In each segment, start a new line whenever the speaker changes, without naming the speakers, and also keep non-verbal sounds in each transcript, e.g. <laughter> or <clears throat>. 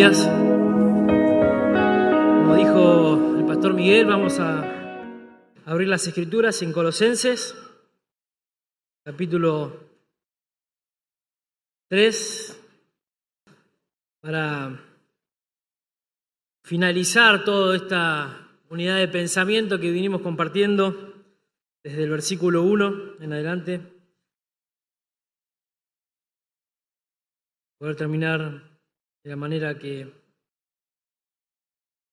Como dijo el pastor Miguel, vamos a abrir las escrituras en Colosenses, capítulo 3, para finalizar toda esta unidad de pensamiento que vinimos compartiendo desde el versículo 1 en adelante. Poder terminar de la manera que,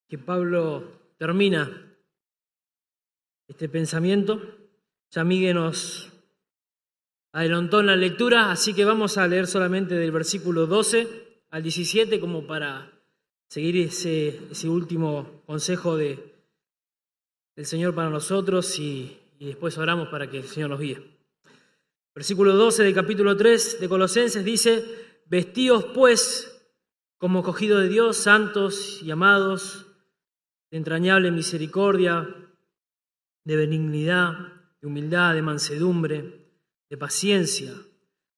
que Pablo termina este pensamiento. Ya Miguel nos adelantó la lectura, así que vamos a leer solamente del versículo 12 al 17 como para seguir ese, ese último consejo de, del Señor para nosotros y, y después oramos para que el Señor nos guíe. Versículo 12 del capítulo 3 de Colosenses dice, vestíos pues como cogido de Dios, santos y amados, de entrañable misericordia, de benignidad, de humildad, de mansedumbre, de paciencia,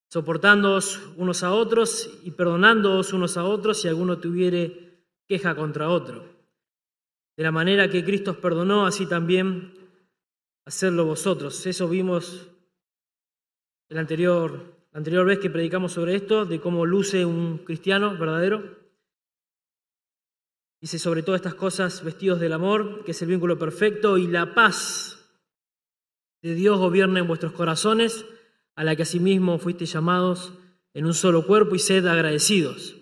soportándoos unos a otros y perdonándoos unos a otros si alguno tuviere queja contra otro. De la manera que Cristo os perdonó, así también hacerlo vosotros. Eso vimos el anterior la anterior vez que predicamos sobre esto, de cómo luce un cristiano verdadero. Dice sobre todas estas cosas, vestidos del amor, que es el vínculo perfecto, y la paz de Dios gobierna en vuestros corazones, a la que asimismo fuisteis llamados en un solo cuerpo y sed agradecidos.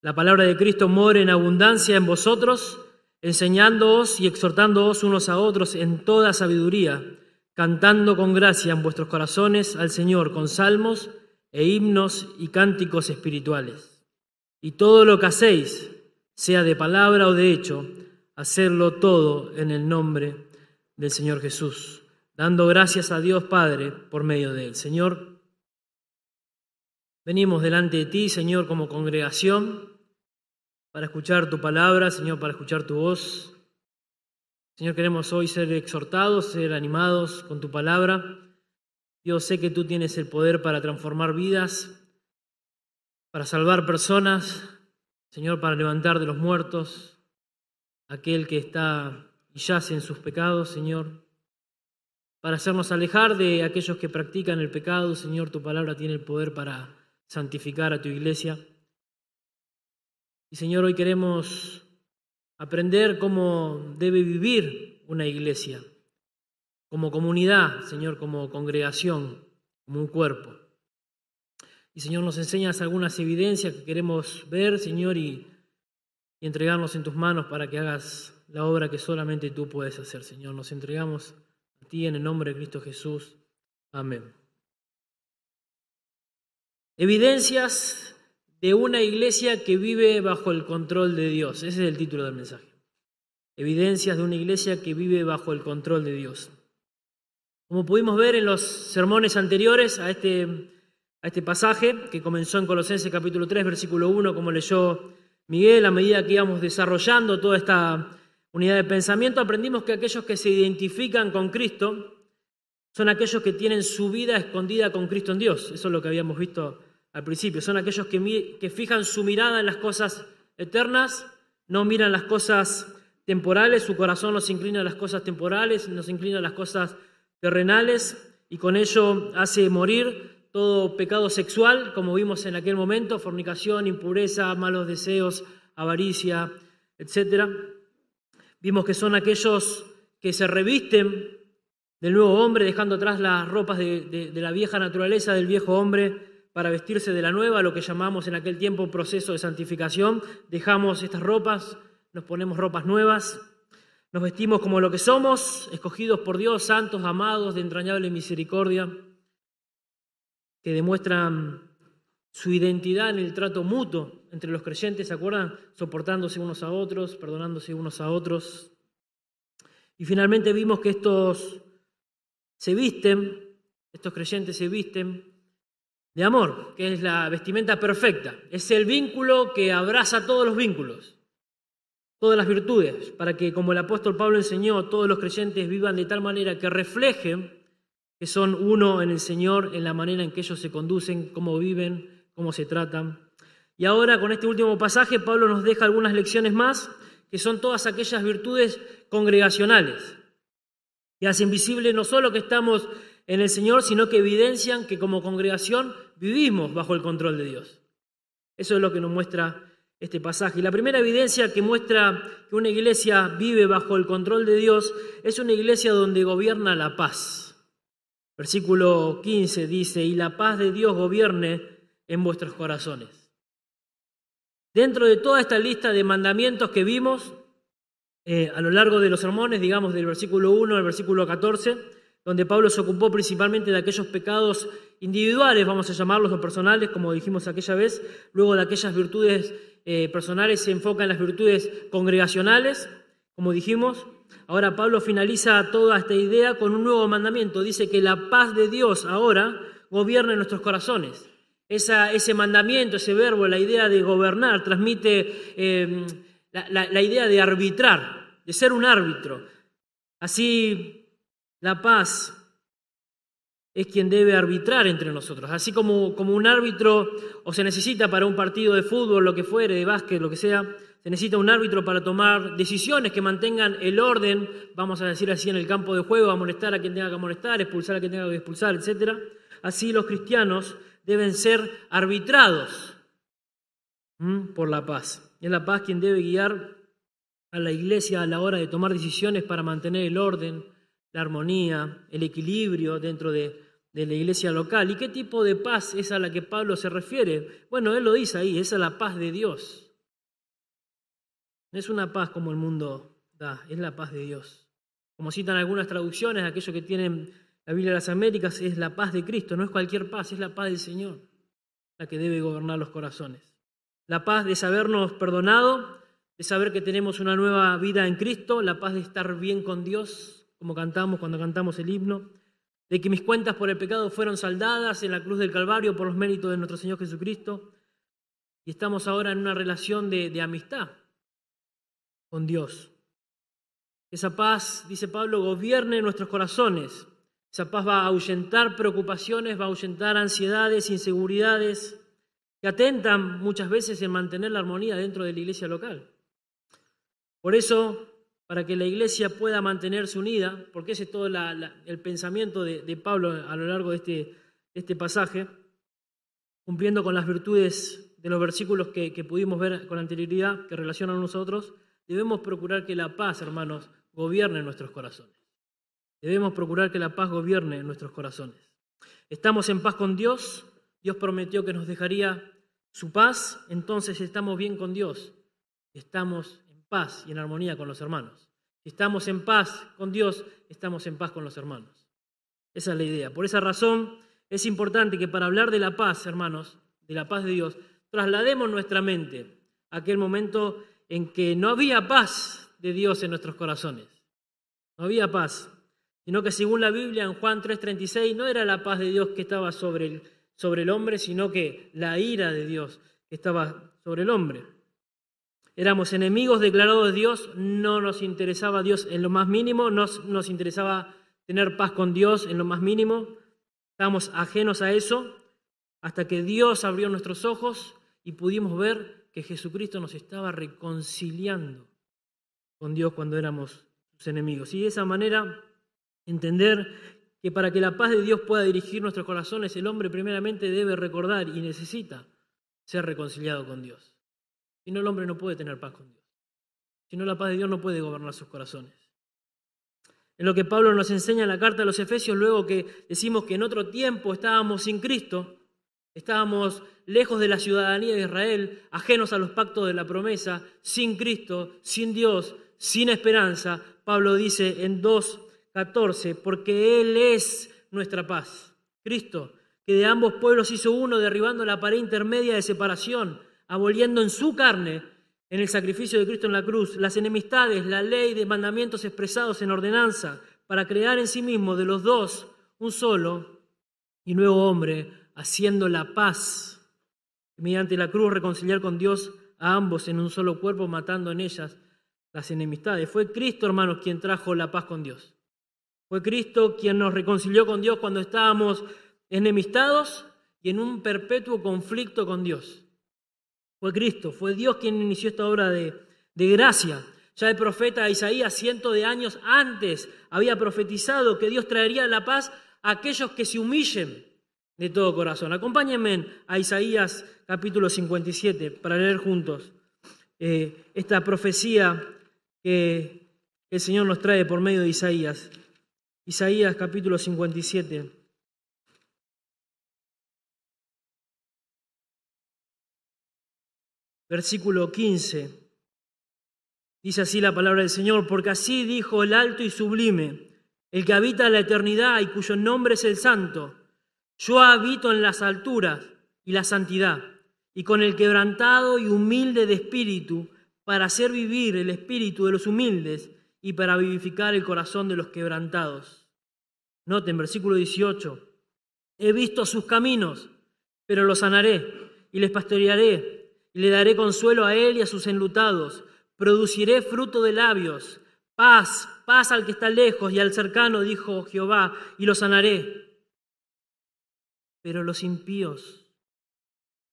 La palabra de Cristo more en abundancia en vosotros, enseñándoos y exhortándoos unos a otros en toda sabiduría, cantando con gracia en vuestros corazones al Señor con salmos e himnos y cánticos espirituales. Y todo lo que hacéis, sea de palabra o de hecho, hacerlo todo en el nombre del Señor Jesús, dando gracias a Dios Padre por medio de él. Señor, venimos delante de ti, Señor, como congregación, para escuchar tu palabra, Señor, para escuchar tu voz. Señor, queremos hoy ser exhortados, ser animados con tu palabra. Dios, sé que tú tienes el poder para transformar vidas, para salvar personas, Señor, para levantar de los muertos aquel que está y yace en sus pecados, Señor, para hacernos alejar de aquellos que practican el pecado, Señor, tu palabra tiene el poder para santificar a tu iglesia. Y Señor, hoy queremos aprender cómo debe vivir una iglesia como comunidad, Señor, como congregación, como un cuerpo. Y Señor, nos enseñas algunas evidencias que queremos ver, Señor, y, entregarnos en tus manos para que hagas la obra que solamente tú puedes hacer, Señor. Nos entregamos a ti en el nombre de Cristo Jesús. Amén. Evidencias de una iglesia que vive bajo el control de Dios. Ese es el título del mensaje. Evidencias de una iglesia que vive bajo el control de Dios. Como pudimos ver en los sermones anteriores a este, a este pasaje, que comenzó en Colosenses capítulo 3, versículo 1, como leyó Miguel, a medida que íbamos desarrollando toda esta unidad de pensamiento, aprendimos que aquellos que se identifican con Cristo son aquellos que tienen su vida escondida con Cristo en Dios. Eso es lo que habíamos visto al principio. Son aquellos que, que fijan su mirada en las cosas eternas, no miran las cosas temporales, su corazón no se inclina a las cosas temporales, no se inclina a las cosas terrenales y con ello hace morir todo pecado sexual, como vimos en aquel momento, fornicación, impureza, malos deseos, avaricia, etc. Vimos que son aquellos que se revisten del nuevo hombre, dejando atrás las ropas de, de, la vieja naturaleza del viejo hombre para vestirse de la nueva, lo que llamamos en aquel tiempo proceso de santificación. Dejamos estas ropas, nos ponemos ropas nuevas. Nos vestimos como lo que somos, escogidos por Dios, santos, amados, de entrañable misericordia, que demuestran su identidad en el trato mutuo entre los creyentes, ¿se acuerdan? Soportándose unos a otros, perdonándose unos a otros. Y finalmente vimos que estos se visten, estos creyentes se visten de amor, que es la vestimenta perfecta. Es el vínculo que abraza todos los vínculos todas las virtudes, para que, como el apóstol Pablo enseñó, todos los creyentes vivan de tal manera que reflejen que son uno en el Señor, en la manera en que ellos se conducen, cómo viven, cómo se tratan. Y ahora con este último pasaje Pablo nos deja algunas lecciones más, que son todas aquellas virtudes congregacionales, que hacen visible no solo que estamos en el Señor, sino que evidencian que como congregación vivimos bajo el control de Dios. Eso es lo que nos muestra este pasaje. La primera evidencia que muestra que una iglesia vive bajo el control de Dios es una iglesia donde gobierna la paz. Versículo 15 dice, y la paz de Dios gobierne en vuestros corazones. Dentro de toda esta lista de mandamientos que vimos eh, a lo largo de los sermones, digamos del versículo 1 al versículo 14, donde Pablo se ocupó principalmente de aquellos pecados individuales, vamos a llamarlos, o personales, como dijimos aquella vez, luego de aquellas virtudes eh, personales se enfoca en las virtudes congregacionales, como dijimos. Ahora Pablo finaliza toda esta idea con un nuevo mandamiento. Dice que la paz de Dios ahora gobierna en nuestros corazones. ese mandamiento, ese verbo, la idea de gobernar, transmite em, la idea de arbitrar, de ser un árbitro. Así, la paz es quien debe arbitrar entre nosotros. Así como, como un árbitro o se necesita para un partido de fútbol, lo que fuere, de básquet, lo que sea, se necesita un árbitro para tomar decisiones que mantengan el orden, vamos a decir así, en el campo de juego, amonestar a quien tenga que amonestar, expulsar a quien tenga que expulsar, etc. Así los cristianos deben ser arbitrados por la paz. Es la paz quien debe guiar a la iglesia a la hora de tomar decisiones para mantener el orden, la armonía, el equilibrio dentro de, la iglesia local. ¿Y qué tipo de paz es a la que Pablo se refiere? Bueno, él lo dice ahí, es a la paz de Dios. No es una paz como el mundo da, es la paz de Dios. Como citan algunas traducciones, aquellos que tienen la Biblia de las Américas, es la paz de Cristo, no es cualquier paz, es la paz del Señor, la que debe gobernar los corazones. La paz de sabernos perdonado, de saber que tenemos una nueva vida en Cristo, la paz de estar bien con Dios, como cantamos cuando cantamos el himno, de que mis cuentas por el pecado fueron saldadas en la cruz del Calvario por los méritos de nuestro Señor Jesucristo, y estamos ahora en una relación de, amistad con Dios. Esa paz, dice Pablo, gobierne nuestros corazones. Esa paz va a ahuyentar preocupaciones, va a ahuyentar ansiedades, inseguridades, que atentan muchas veces en mantener la armonía dentro de la iglesia local. Por eso para que la iglesia pueda mantenerse unida, porque ese es todo el pensamiento de, Pablo a lo largo de este, este, pasaje, cumpliendo con las virtudes de los versículos que, pudimos ver con anterioridad, que relacionan a nosotros, debemos procurar que la paz, hermanos, gobierne nuestros corazones. Debemos procurar que la paz gobierne nuestros corazones. Estamos en paz con Dios, Dios prometió que nos dejaría su paz, entonces estamos bien con Dios, estamos paz y en armonía con los hermanos. Si estamos en paz con Dios, estamos en paz con los hermanos. Esa es la idea. Por esa razón es importante que para hablar de la paz, hermanos, de la paz de Dios, traslademos nuestra mente a aquel momento en que no había paz de Dios en nuestros corazones. No había paz, sino que según la Biblia en Juan 3:36 no era la paz de Dios que estaba sobre el, sobre el hombre, sino que la ira de Dios que estaba sobre el hombre. Éramos enemigos declarados de Dios, no nos interesaba Dios en lo más mínimo, no nos interesaba tener paz con Dios en lo más mínimo. Estábamos ajenos a eso hasta que Dios abrió nuestros ojos y pudimos ver que Jesucristo nos estaba reconciliando con Dios cuando éramos sus enemigos. Y de esa manera entender que para que la paz de Dios pueda dirigir nuestros corazones, el hombre primeramente debe recordar y necesita ser reconciliado con Dios. Si no, el hombre no puede tener paz con Dios. Si no, la paz de Dios no puede gobernar sus corazones. En lo que Pablo nos enseña en la carta a los Efesios, luego que decimos que en otro tiempo estábamos sin Cristo, estábamos lejos de la ciudadanía de Israel, ajenos a los pactos de la promesa, sin Cristo, sin Dios, sin esperanza, Pablo dice en 2.14, porque Él es nuestra paz. Cristo, que de ambos pueblos hizo uno, derribando la pared intermedia de separación aboliendo en su carne, en el sacrificio de Cristo en la cruz, las enemistades, la ley de mandamientos expresados en ordenanza, para crear en sí mismo de los dos un solo y nuevo hombre, haciendo la paz, mediante la cruz reconciliar con Dios a ambos en un solo cuerpo, matando en ellas las enemistades. Fue Cristo, hermanos, quien trajo la paz con Dios. Fue Cristo quien nos reconcilió con Dios cuando estábamos enemistados y en un perpetuo conflicto con Dios. Fue Cristo, fue Dios quien inició esta obra de, de gracia. Ya el profeta Isaías, cientos de años antes, había profetizado que Dios traería la paz a aquellos que se humillen de todo corazón. Acompáñenme a Isaías capítulo 57 para leer juntos eh, esta profecía que el Señor nos trae por medio de Isaías. Isaías capítulo 57. Versículo 15. Dice así la palabra del Señor, porque así dijo el alto y sublime, el que habita en la eternidad y cuyo nombre es el santo. Yo habito en las alturas y la santidad, y con el quebrantado y humilde de espíritu, para hacer vivir el espíritu de los humildes y para vivificar el corazón de los quebrantados. Noten, versículo 18, he visto sus caminos, pero los sanaré y les pastorearé y le daré consuelo a él y a sus enlutados produciré fruto de labios, paz, paz al que está lejos y al cercano, dijo Jehová, y lo sanaré. Pero los impíos,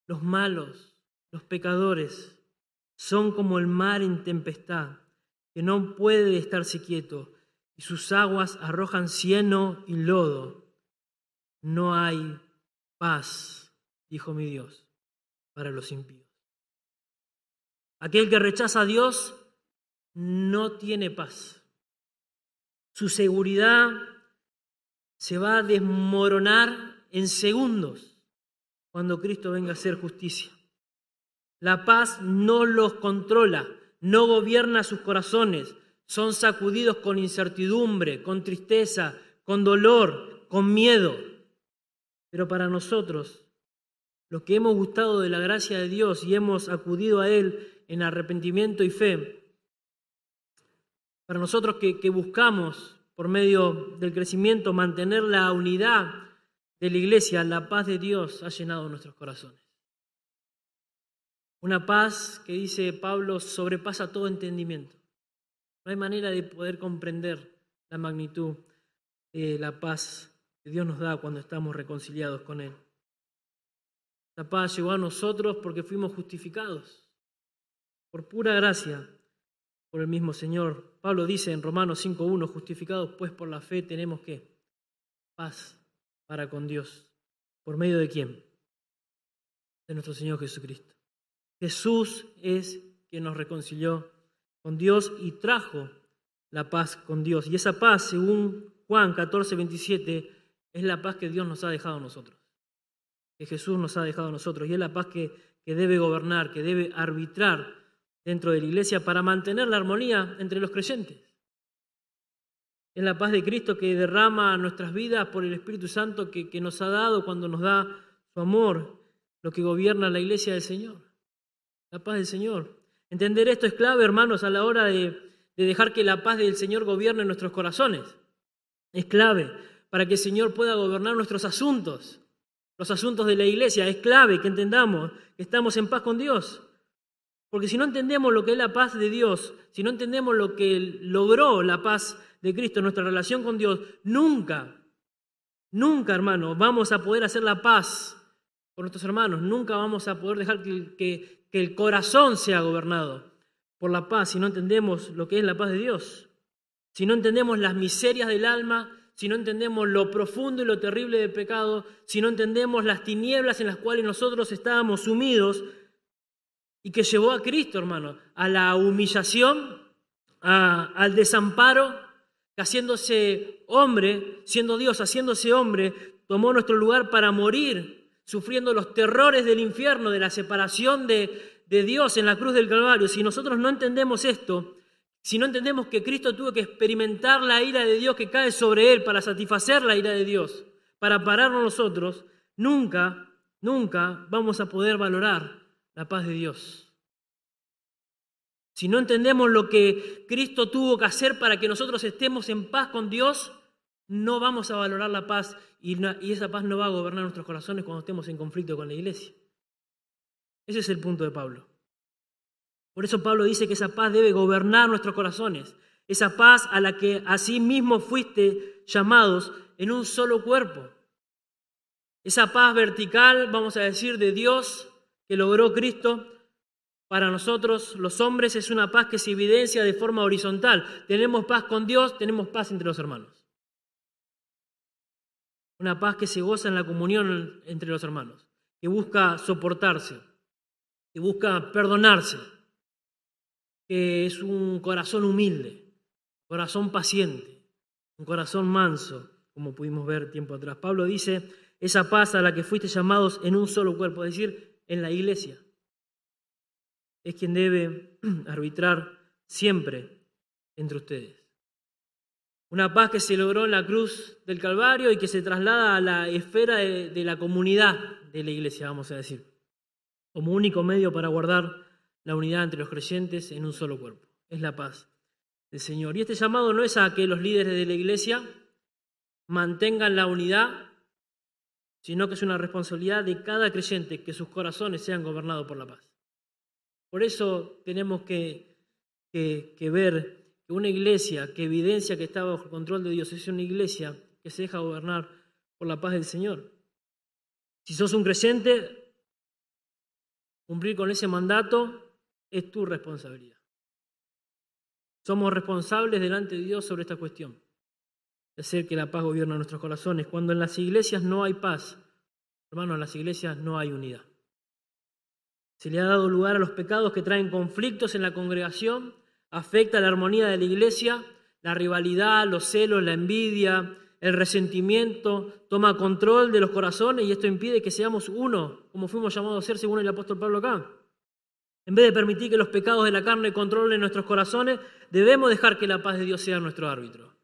los malos, los pecadores, son como el mar en tempestad, que no puede estarse quieto, y sus aguas arrojan cieno y lodo. No hay paz, dijo mi Dios, para los impíos. Aquel que rechaza a Dios no tiene paz. Su seguridad se va a desmoronar en segundos cuando Cristo venga a hacer justicia. La paz no los controla, no gobierna sus corazones, son sacudidos con incertidumbre, con tristeza, con dolor, con miedo. Pero para nosotros, los que hemos gustado de la gracia de Dios y hemos acudido a Él en arrepentimiento y fe, para nosotros que, buscamos por medio del crecimiento mantener la unidad de la iglesia, la paz de Dios ha llenado nuestros corazones. Una paz que dice Pablo sobrepasa todo entendimiento. No hay manera de poder comprender la magnitud de la paz que Dios nos da cuando estamos reconciliados con Él. La paz llegó a nosotros porque fuimos justificados por pura gracia, por el mismo Señor. Pablo dice en Romanos 5.1, justificados pues por la fe tenemos que paz para con Dios. ¿Por medio de quién? De nuestro Señor Jesucristo. Jesús es quien nos reconcilió con Dios y trajo la paz con Dios. Y esa paz, según Juan 14, 27, es la paz que Dios nos ha dejado a nosotros. Que Jesús nos ha dejado a nosotros. Y es la paz que, que debe gobernar, que debe arbitrar dentro de la iglesia para mantener la armonía entre los creyentes. Es la paz de Cristo que derrama nuestras vidas por el Espíritu Santo que, nos ha dado cuando nos da su amor, lo que gobierna la iglesia del Señor. La paz del Señor. Entender esto es clave, hermanos, a la hora de, de dejar que la paz del Señor gobierne nuestros corazones. Es clave para que el Señor pueda gobernar nuestros asuntos, los asuntos de la iglesia. Es clave que entendamos que estamos en paz con Dios. Porque si no entendemos lo que es la paz de Dios, si no entendemos lo que logró la paz de Cristo nuestra relación con Dios, nunca, nunca, hermano, vamos a poder hacer la paz con nuestros hermanos, nunca vamos a poder dejar que el corazón sea gobernado por la paz si no entendemos lo que es la paz de Dios, si no entendemos las miserias del alma, si no entendemos lo profundo y lo terrible del pecado, si no entendemos las tinieblas en las cuales nosotros estábamos sumidos, y que llevó a Cristo, hermano, a la humillación, al desamparo, haciéndose hombre, siendo Dios, haciéndose hombre, tomó nuestro lugar para morir, sufriendo los terrores del infierno, de la separación de, de Dios en la cruz del Calvario. Si nosotros no entendemos esto, si no entendemos que Cristo tuvo que experimentar la ira de Dios que cae sobre él para satisfacer la ira de Dios, para pararnos nosotros, nunca, nunca vamos a poder valorar la paz de Dios. Si no entendemos lo que Cristo tuvo que hacer para que nosotros estemos en paz con Dios, no vamos a valorar la paz y, esa paz no va a gobernar nuestros corazones cuando estemos en conflicto con la iglesia. Ese es el punto de Pablo. Por eso Pablo dice que esa paz debe gobernar nuestros corazones, esa paz a la que así mismo fuiste llamados en un solo cuerpo. Esa paz vertical, vamos a decir, de Dios que logró Cristo, para nosotros los hombres es una paz que se evidencia de forma horizontal. Tenemos paz con Dios, tenemos paz entre los hermanos. Una paz que se goza en la comunión entre los hermanos, que busca soportarse, que busca perdonarse, que es un corazón humilde, corazón paciente, un corazón manso, como pudimos ver tiempo atrás. Pablo dice, esa paz a la que fuiste llamados en un solo cuerpo, es decir, en la iglesia es quien debe <clears throat> arbitrar siempre entre ustedes. Una paz que se logró en la cruz del Calvario y que se traslada a la esfera de, la comunidad de la iglesia, vamos a decir, como único medio para guardar la unidad entre los creyentes en un solo cuerpo. Es la paz del Señor. Y este llamado no es a que los líderes de la iglesia mantengan la unidad, sino que es una responsabilidad de cada creyente que sus corazones sean gobernados por la paz. Por eso tenemos que, ver que una iglesia que evidencia que está bajo el control de Dios es una iglesia que se deja gobernar por la paz del Señor. Si sos un creyente, cumplir con ese mandato es tu responsabilidad. Somos responsables delante de Dios sobre esta cuestión, de hacer que la paz gobierne nuestros corazones. Cuando en las iglesias no hay paz, hermanos, en las iglesias no hay unidad. Se le ha dado lugar a los pecados que traen conflictos en la congregación, afecta la armonía de la iglesia, la rivalidad, los celos, la envidia, el resentimiento, toma control de los corazones y esto impide que seamos uno, como fuimos llamados a ser según el apóstol Pablo acá. En vez de permitir que los pecados de la carne controlen nuestros corazones, debemos dejar que la paz de Dios sea nuestro árbitro,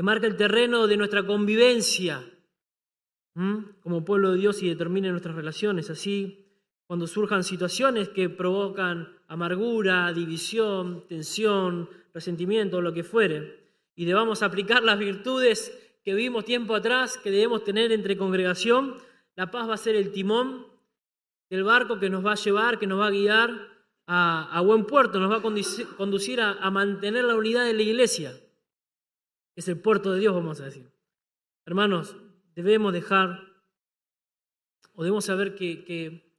que marque el terreno de nuestra convivencia como pueblo de Dios y determine nuestras relaciones. Así cuando surjan situaciones que provocan amargura, división, tensión, resentimiento, lo que fuere, y debamos aplicar las virtudes que vimos tiempo atrás, que debemos tener entre congregación, la paz va a ser el timón del barco que nos va a llevar, que nos va a guiar a, buen puerto, nos va a conducir, a, mantener la unidad de la iglesia, es el puerto de Dios, vamos a decir. Hermanos, debemos dejar, o debemos saber que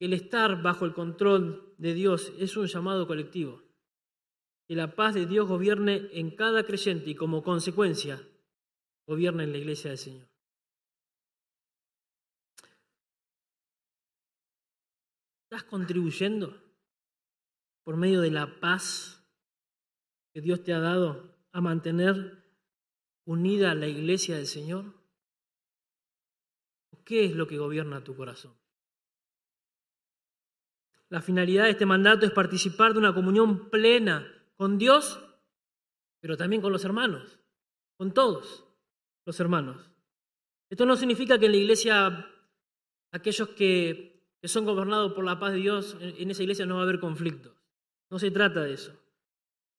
el estar bajo el control de Dios es un llamado colectivo. Que la paz de Dios gobierne en cada creyente y como consecuencia gobierne en la iglesia del Señor. ¿Estás contribuyendo por medio de la paz que Dios te ha dado a mantener unida a la iglesia del Señor? ¿Qué es lo que gobierna tu corazón? La finalidad de este mandato es participar de una comunión plena con Dios, pero también con los hermanos, con todos los hermanos. Esto no significa que en la iglesia aquellos que, son gobernados por la paz de Dios, en esa iglesia no va a haber conflictos. No se trata de eso.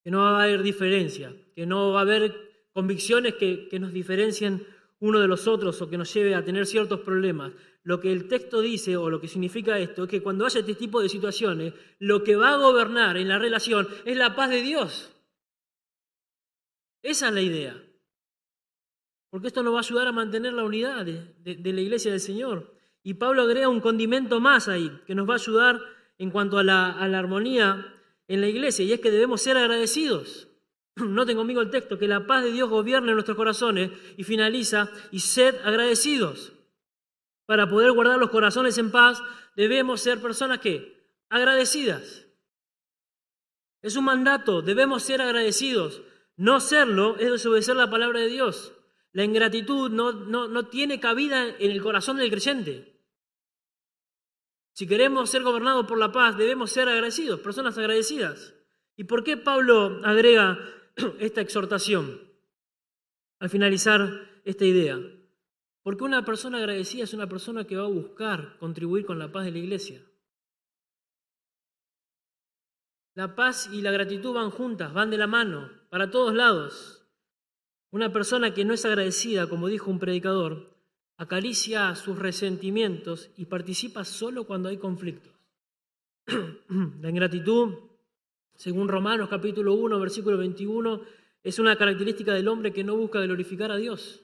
Que no va a haber diferencia, que no va a haber convicciones que, nos diferencien uno de los otros o que nos lleve a tener ciertos problemas. Lo que el texto dice o lo que significa esto es que cuando haya este tipo de situaciones, lo que va a gobernar en la relación es la paz de Dios. Esa es la idea. Porque esto nos va a ayudar a mantener la unidad de, la iglesia del Señor. Y Pablo agrega un condimento más ahí, que nos va a ayudar en cuanto a la, a la armonía en la iglesia, y es que debemos ser agradecidos. <clears throat> Noten conmigo el texto, que la paz de Dios gobierne nuestros corazones y finaliza, y sed agradecidos. Para poder guardar los corazones en paz, debemos ser personas que agradecidas. Es un mandato, debemos ser agradecidos. No serlo es desobedecer la palabra de Dios. La ingratitud no, no, no tiene cabida en el corazón del creyente. Si queremos ser gobernados por la paz, debemos ser agradecidos, personas agradecidas. ¿Y por qué Pablo agrega <clears throat> esta exhortación al finalizar esta idea. Porque una persona agradecida es una persona que va a buscar contribuir con la paz de la iglesia. La paz y la gratitud van juntas, van de la mano, para todos lados. Una persona que no es agradecida, como dijo un predicador, acaricia sus resentimientos y participa solo cuando hay conflictos. <clears throat> La ingratitud según Romanos capítulo 1, versículo 21, es una característica del hombre que no busca glorificar a Dios,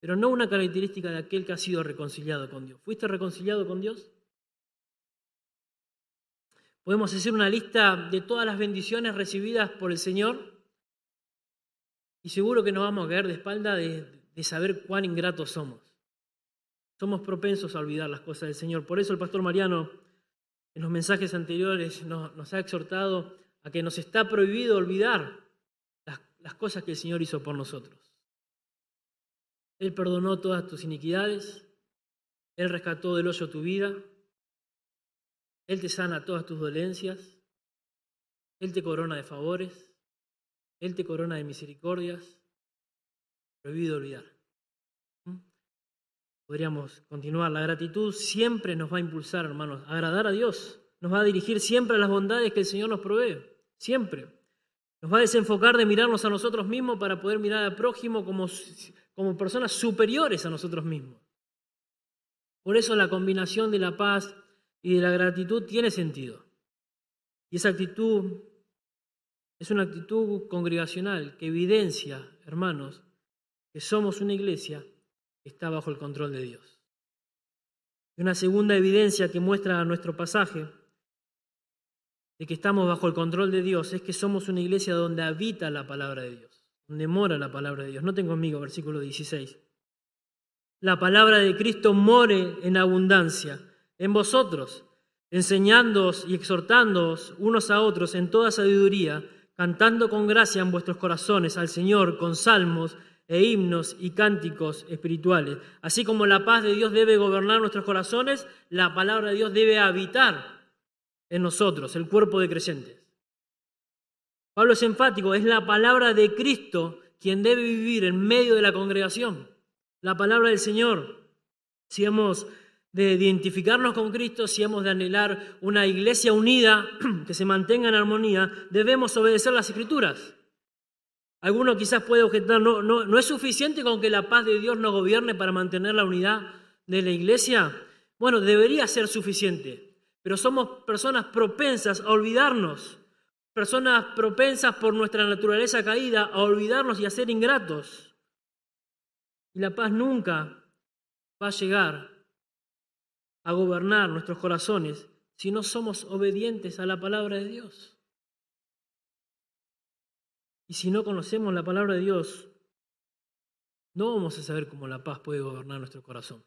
pero no una característica de aquel que ha sido reconciliado con Dios. ¿Fuiste reconciliado con Dios? Podemos hacer una lista de todas las bendiciones recibidas por el Señor y seguro que nos vamos a caer de espalda de, de saber cuán ingratos somos. Somos propensos a olvidar las cosas del Señor. Por eso el pastor Mariano en los mensajes anteriores nos, ha exhortado a que nos está prohibido olvidar las, las cosas que el Señor hizo por nosotros. Él perdonó todas tus iniquidades, Él rescató del hoyo tu vida, Él te sana todas tus dolencias, Él te corona de favores, Él te corona de misericordias. Prohibido olvidar. Podríamos continuar. La gratitud siempre nos va a impulsar, hermanos, a agradar a Dios. Nos va a dirigir siempre a las bondades que el Señor nos provee. Siempre. Nos va a desenfocar de mirarnos a nosotros mismos para poder mirar al prójimo como, como personas superiores a nosotros mismos. Por eso la combinación de la paz y de la gratitud tiene sentido. Y esa actitud es una actitud congregacional que evidencia, hermanos, que somos una iglesia está bajo el control de Dios. Y una segunda evidencia que muestra nuestro pasaje de que estamos bajo el control de Dios es que somos una iglesia donde habita la palabra de Dios, donde mora la palabra de Dios. No tengo conmigo, versículo 16. La palabra de Cristo more en abundancia en vosotros, enseñándoos y exhortándoos unos a otros en toda sabiduría, cantando con gracia en vuestros corazones al Señor con salmos e himnos y cánticos espirituales. Así como la paz de Dios debe gobernar nuestros corazones, la palabra de Dios debe habitar en nosotros, el cuerpo de creyentes. Pablo es enfático, es la palabra de Cristo quien debe vivir en medio de la congregación, la palabra del Señor. Si hemos de identificarnos con Cristo, si hemos de anhelar una iglesia unida <clears throat> que se mantenga en armonía, debemos obedecer las escrituras. Alguno quizás puede objetar, no, no, no es suficiente con que la paz de Dios nos gobierne para mantener la unidad de la iglesia. Bueno, debería ser suficiente pero somos personas propensas a olvidarnos, personas propensas por nuestra naturaleza caída a olvidarnos y a ser ingratos. Y la paz nunca va a llegar a gobernar nuestros corazones si no somos obedientes a la palabra de Dios. Y si no conocemos la palabra de Dios, no vamos a saber cómo la paz puede gobernar nuestro corazón.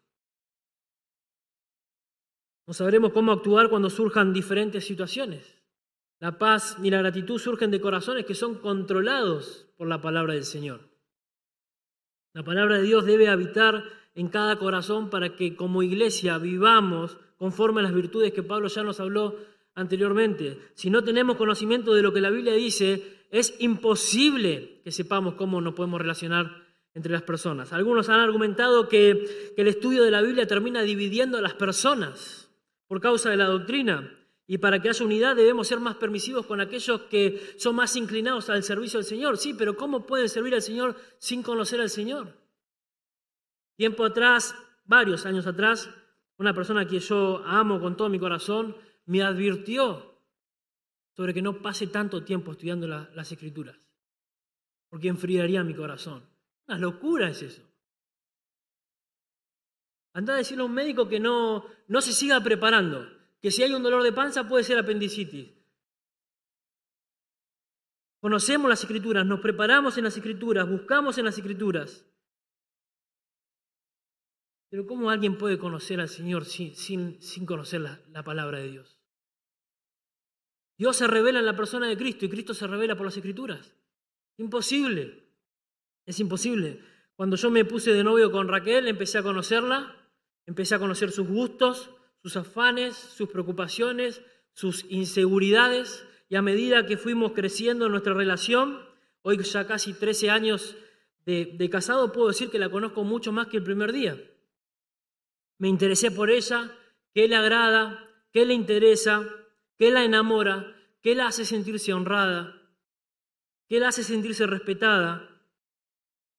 No sabremos cómo actuar cuando surjan diferentes situaciones. La paz y la gratitud surgen de corazones que son controlados por la palabra del Señor. La palabra de Dios debe habitar en cada corazón para que como iglesia vivamos conforme a las virtudes que Pablo ya nos habló anteriormente. Si no tenemos conocimiento de lo que la Biblia dice, es imposible que sepamos cómo nos podemos relacionar entre las personas. Algunos han argumentado que, que el estudio de la Biblia termina dividiendo a las personas por causa de la doctrina. Y para que haya unidad debemos ser más permisivos con aquellos que son más inclinados al servicio del Señor. Sí, pero ¿cómo pueden servir al Señor sin conocer al Señor? Tiempo atrás, varios años atrás, una persona que yo amo con todo mi corazón me advirtió sobre que no pase tanto tiempo estudiando las escrituras, porque enfriaría mi corazón. Una locura es eso. Anda a decirle a un médico que no, no se siga preparando, que si hay un dolor de panza puede ser apendicitis. Conocemos las escrituras, nos preparamos en las escrituras, buscamos en las escrituras. Pero ¿cómo alguien puede conocer al Señor sin, sin, sin conocer la, la palabra de Dios? Dios se revela en la persona de Cristo y Cristo se revela por las escrituras. Imposible. Es imposible. Cuando yo me puse de novio con Raquel, empecé a conocerla Empecé a conocer sus gustos, sus afanes, sus preocupaciones, sus inseguridades y a medida que fuimos creciendo en nuestra relación, hoy ya casi 13 años de, casado, puedo decir que la conozco mucho más que el primer día. Me interesé por ella, qué le agrada, qué le interesa, qué la enamora, qué la hace sentirse honrada, qué la hace sentirse respetada.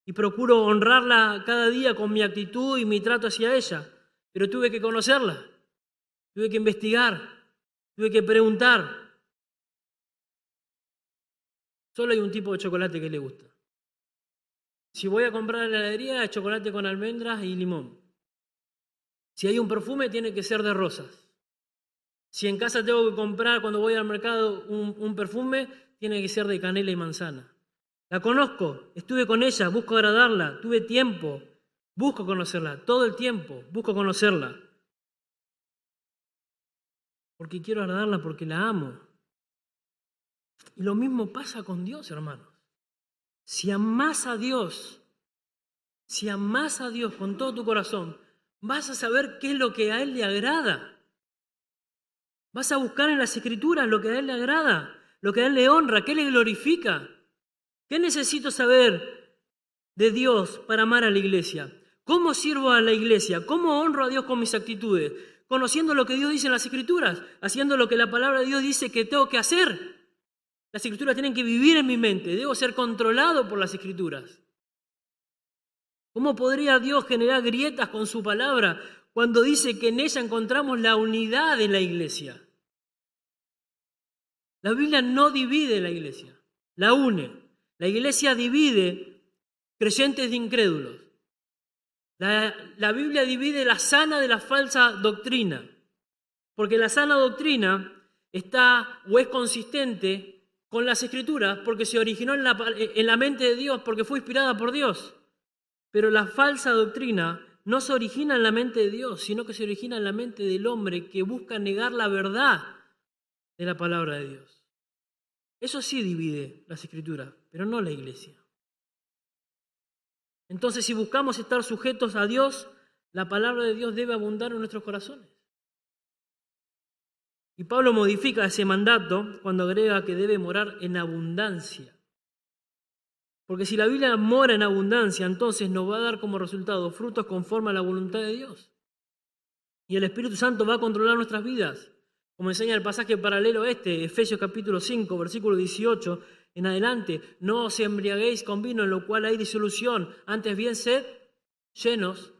Y procuro honrarla cada día con mi actitud y mi trato hacia ella pero tuve que conocerla, tuve que investigar, tuve que preguntar. Solo hay un tipo de chocolate que le gusta. Si voy a comprar en la heladería, chocolate con almendras y limón. Si hay un perfume, tiene que ser de rosas. Si en casa tengo que comprar cuando voy al mercado un, un perfume, tiene que ser de canela y manzana. La conozco, estuve con ella, busco agradarla, tuve tiempo, busco conocerla, todo el tiempo busco conocerla. Porque quiero agradarla, porque la amo. Y lo mismo pasa con Dios, hermanos. Si amas a Dios, si amas a Dios con todo tu corazón, vas a saber qué es lo que a Él le agrada. Vas a buscar en las escrituras lo que a Él le agrada, lo que a Él le honra, qué le glorifica. ¿Qué necesito saber de Dios para amar a la iglesia? ¿Cómo sirvo a la iglesia? ¿Cómo honro a Dios con mis actitudes? Conociendo lo que Dios dice en las escrituras, haciendo lo que la palabra de Dios dice que tengo que hacer. Las escrituras tienen que vivir en mi mente, debo ser controlado por las escrituras. ¿Cómo podría Dios generar grietas con su palabra cuando dice que en ella encontramos la unidad de la iglesia? La Biblia no divide la iglesia, la une. La iglesia divide creyentes de incrédulos. La, Biblia divide la sana de la falsa doctrina, porque la sana doctrina está o es consistente con las escrituras porque se originó en la, en la mente de Dios, porque fue inspirada por Dios. Pero la falsa doctrina no se origina en la mente de Dios, sino que se origina en la mente del hombre que busca negar la verdad de la palabra de Dios. Eso sí divide las escrituras, pero no la iglesia. Entonces, si buscamos estar sujetos a Dios, la palabra de Dios debe abundar en nuestros corazones. Y Pablo modifica ese mandato cuando agrega que debe morar en abundancia. Porque si la Biblia mora en abundancia, entonces nos va a dar como resultado frutos conforme a la voluntad de Dios. Y el Espíritu Santo va a controlar nuestras vidas. Como enseña el pasaje paralelo este, Efesios capítulo 5, versículo 18 en adelante. No os embriaguéis con vino en lo cual hay disolución, antes bien sed llenos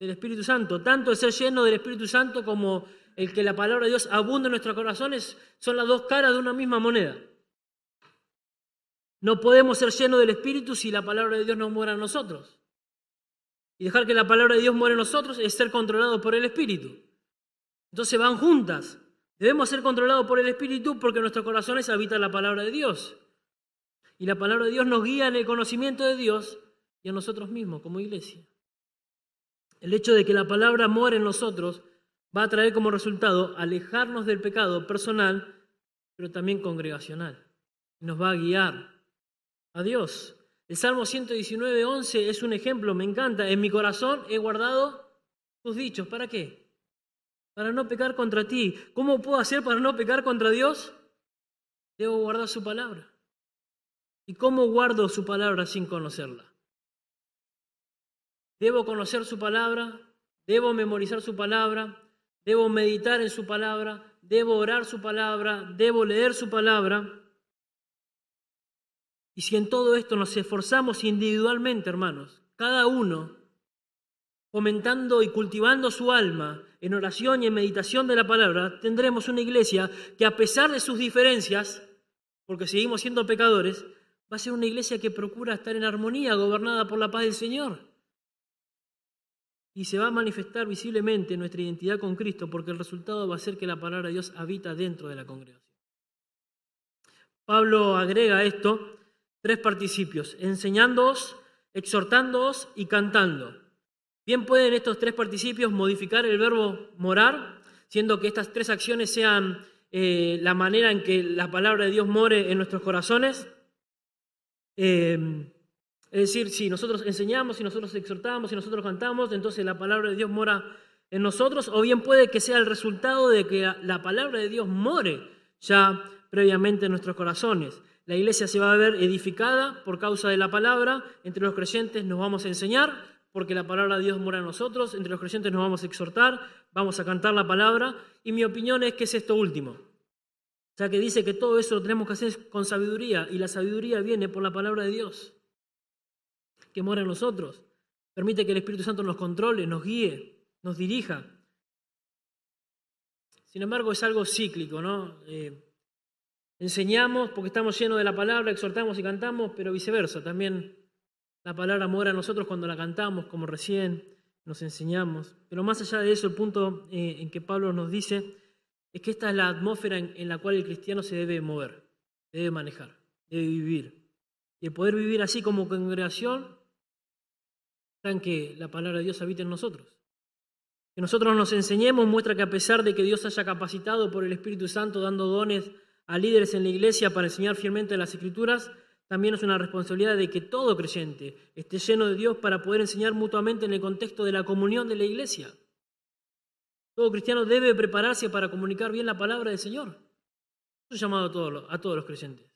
del Espíritu Santo. Tanto el ser lleno del Espíritu Santo como el que la palabra de Dios abunda en nuestros corazones, son las dos caras de una misma moneda. No podemos ser llenos del Espíritu si la palabra de Dios no muera en nosotros. Y dejar que la palabra de Dios muera en nosotros es ser controlado por el Espíritu. Entonces van juntas. Debemos ser controlados por el Espíritu porque nuestros corazones habita la palabra de Dios. Y la palabra de Dios nos guía en el conocimiento de Dios y a nosotros mismos como iglesia. El hecho de que la palabra muera en nosotros va a traer como resultado alejarnos del pecado personal, pero también congregacional. Nos va a guiar a Dios. El Salmo 119, 11 es un ejemplo, me encanta. En mi corazón he guardado tus dichos. ¿Para qué? Para no pecar contra ti. ¿Cómo puedo hacer para no pecar contra Dios? Debo guardar su palabra. ¿Y cómo guardo su palabra sin conocerla? Debo conocer su palabra, debo memorizar su palabra, debo meditar en su palabra, debo orar su palabra, debo leer su palabra. Y si en todo esto nos esforzamos individualmente, hermanos, cada uno fomentando y cultivando su alma en oración y en meditación de la palabra, tendremos una iglesia que a pesar de sus diferencias, porque seguimos siendo pecadores, va a ser una iglesia que procura estar en armonía, gobernada por la paz del Señor y se va a manifestar visiblemente nuestra identidad con Cristo porque el resultado va a ser que la palabra de Dios habita dentro de la congregación. Pablo agrega esto tres participios, enseñándoos, exhortándoos y cantando. Bien pueden estos tres participios modificar el verbo morar, siendo que estas tres acciones sean eh, la manera en que la palabra de Dios more en nuestros corazones. Eh, es decir, si nosotros enseñamos, si nosotros exhortamos, si nosotros cantamos, entonces la palabra de Dios mora en nosotros, o bien puede que sea el resultado de que la palabra de Dios more ya previamente en nuestros corazones. La iglesia se va a ver edificada por causa de la palabra, entre los creyentes nos vamos a enseñar, porque la palabra de Dios mora en nosotros, entre los creyentes nos vamos a exhortar, vamos a cantar la palabra, y mi opinión es que es esto último. O sea, que dice que todo eso lo tenemos que hacer con sabiduría, y la sabiduría viene por la palabra de Dios que mora en nosotros. Permite que el Espíritu Santo nos controle, nos guíe, nos dirija. Sin embargo, es algo cíclico, ¿no? Eh, enseñamos porque estamos llenos de la palabra, exhortamos y cantamos, pero viceversa. También la palabra mora en nosotros cuando la cantamos, como recién nos enseñamos. Pero más allá de eso, el punto eh, en que Pablo nos dice es que esta es la atmósfera en, la cual el cristiano se debe mover, debe manejar, debe vivir. Y el poder vivir así como congregación está que la palabra de Dios habite en nosotros. Que nosotros nos enseñemos muestra que a pesar de que Dios haya capacitado por el Espíritu Santo dando dones a líderes en la iglesia para enseñar fielmente las Escrituras, también es una responsabilidad de que todo creyente esté lleno de Dios para poder enseñar mutuamente en el contexto de la comunión de la iglesia. Todo cristiano debe prepararse para comunicar bien la palabra del Señor. Es llamado a todos, a todos los creyentes.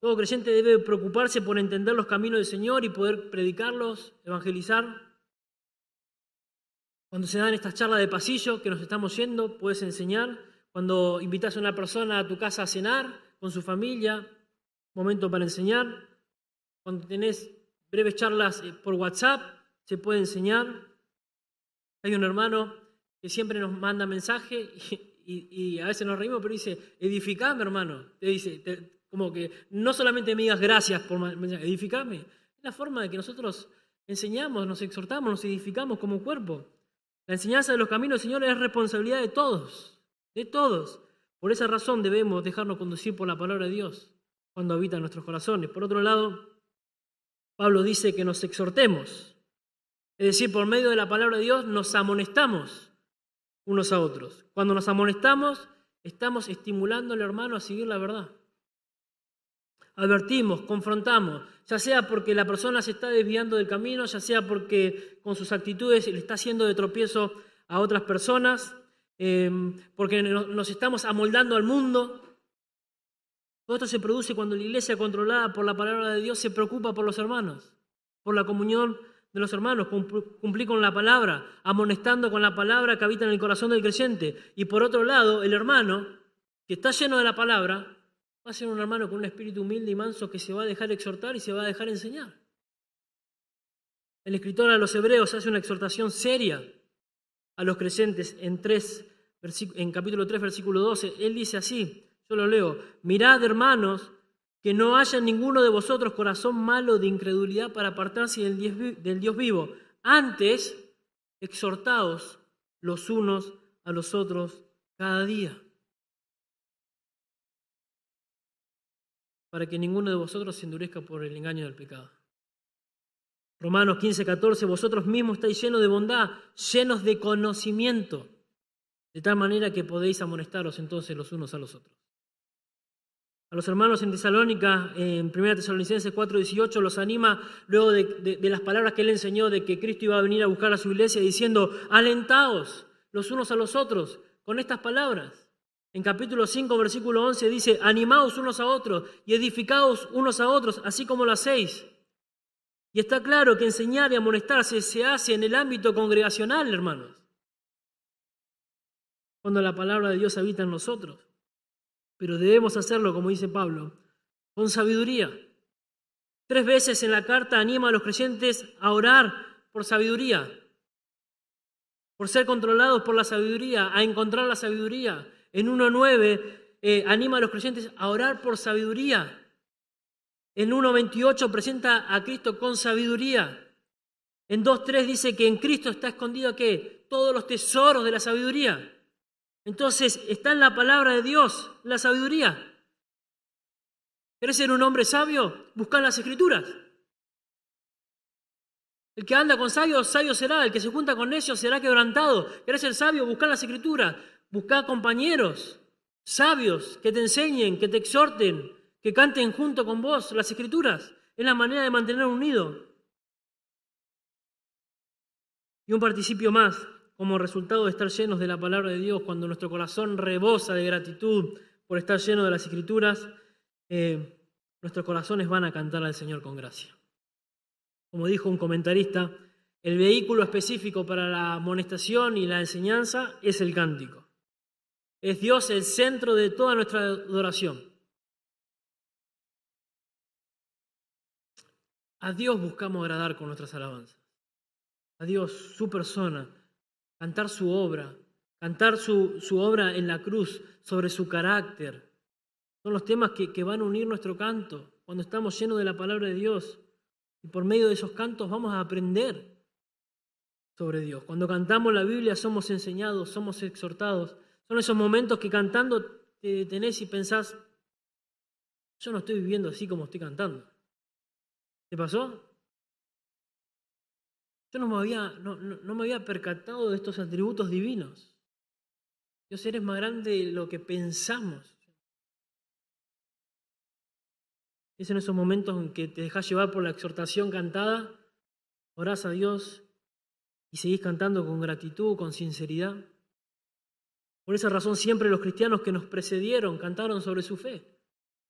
Todo creyente debe preocuparse por entender los caminos del Señor y poder predicarlos, evangelizar. Cuando se dan estas charlas de pasillo que nos estamos yendo, puedes enseñar. Cuando invitas a una persona a tu casa a cenar con su familia, momento para enseñar. Cuando tenés breves charlas eh, por WhatsApp, se puede enseñar. Hay un hermano que siempre nos manda mensaje y, a veces nos reímos, pero dice, edificame hermano. Te dice, como que no solamente me digas gracias por edificarme. Es la forma de que nosotros enseñamos, nos exhortamos, nos edificamos como cuerpo. La enseñanza de los caminos Señor es responsabilidad de todos, de todos. Por esa razón debemos dejarnos conducir por la palabra de Dios cuando habita en nuestros corazones. Por otro lado, Pablo dice que nos exhortemos. Es decir, por medio de la palabra de Dios nos amonestamos unos a otros. Cuando nos amonestamos, estamos estimulando al hermano a seguir la verdad. Advertimos, confrontamos, ya sea porque la persona se está desviando del camino, ya sea porque con sus actitudes le está haciendo de tropiezo a otras personas, em, porque nos estamos amoldando al mundo. Todo esto se produce cuando la iglesia controlada por la palabra de Dios se preocupa por los hermanos, por la comunión de los hermanos, cumplir con la palabra, amonestando con la palabra que habita en el corazón del creyente. Y por otro lado, el hermano, que está lleno de la palabra, va a ser un hermano con un espíritu humilde y manso que se va a dejar exhortar y se va a dejar enseñar. El escritor a los hebreos hace una exhortación seria a los creyentes en, en capítulo 3, versículo 12. Él dice así, yo lo leo, mirad hermanos que no haya ninguno de vosotros corazón malo de incredulidad para apartarse del Dios, vivo. Antes, exhortaos los unos a los otros cada día. Para que ninguno de vosotros se endurezca por el engaño del pecado. Romanos 15, 14, vosotros mismos estáis llenos de bondad, llenos de conocimiento, de tal manera que podéis amonestaros entonces los unos a los otros. A los hermanos en Tesalónica, en 1 Tesalonicenses 4:18, los anima luego de, las palabras que él enseñó de que Cristo iba a venir a buscar a su iglesia diciendo, alentaos los unos a los otros con estas palabras. En capítulo 5, versículo 11 dice, animaos unos a otros y edificaos unos a otros, así como lo hacéis. Y está claro que enseñar y amonestarse se hace en el ámbito congregacional, hermanos. Cuando la palabra de Dios habita en nosotros pero debemos hacerlo, como dice Pablo, con sabiduría. Tres veces en la carta anima a los creyentes a orar por sabiduría, por ser controlados por la sabiduría, a encontrar la sabiduría. En 1.9 eh, anima a los creyentes a orar por sabiduría. En 1.28 presenta a Cristo con sabiduría. En 2.3 dice que en Cristo está escondido ¿qué? Todos los tesoros de la sabiduría. Entonces está en la palabra de Dios la sabiduría. ¿Quieres ser un hombre sabio? Busca las escrituras. El que anda con sabios, sabio será. El que se junta con necios será quebrantado. ¿Quieres ser sabio? Busca las escrituras. Busca compañeros sabios que te enseñen, que te exhorten, que canten junto con vos las escrituras. Es la manera de mantener unido. Y un participio más como resultado de estar llenos de la palabra de Dios, cuando nuestro corazón rebosa de gratitud por estar lleno de las escrituras, eh, nuestros corazones van a cantar al Señor con gracia. Como dijo un comentarista, el vehículo específico para la amonestación y la enseñanza es el cántico. Es Dios el centro de toda nuestra adoración. A Dios buscamos agradar con nuestras alabanzas. A Dios, su persona, cantar su obra, cantar su, obra en la cruz, sobre su carácter. Son los temas que, que van a unir nuestro canto cuando estamos llenos de la palabra de Dios. Y por medio de esos cantos vamos a aprender sobre Dios. Cuando cantamos la Biblia somos enseñados, somos exhortados, Son esos momentos que cantando te detenés y pensás, yo no estoy viviendo así como estoy cantando. ¿Te pasó? Yo no me había, no, no me había percatado de estos atributos divinos. Dios eres más grande de lo que pensamos. Es en esos momentos en que te dejas llevar por la exhortación cantada, orás a Dios y seguís cantando con gratitud, con sinceridad. Por esa razón siempre los cristianos que nos precedieron cantaron sobre su fe.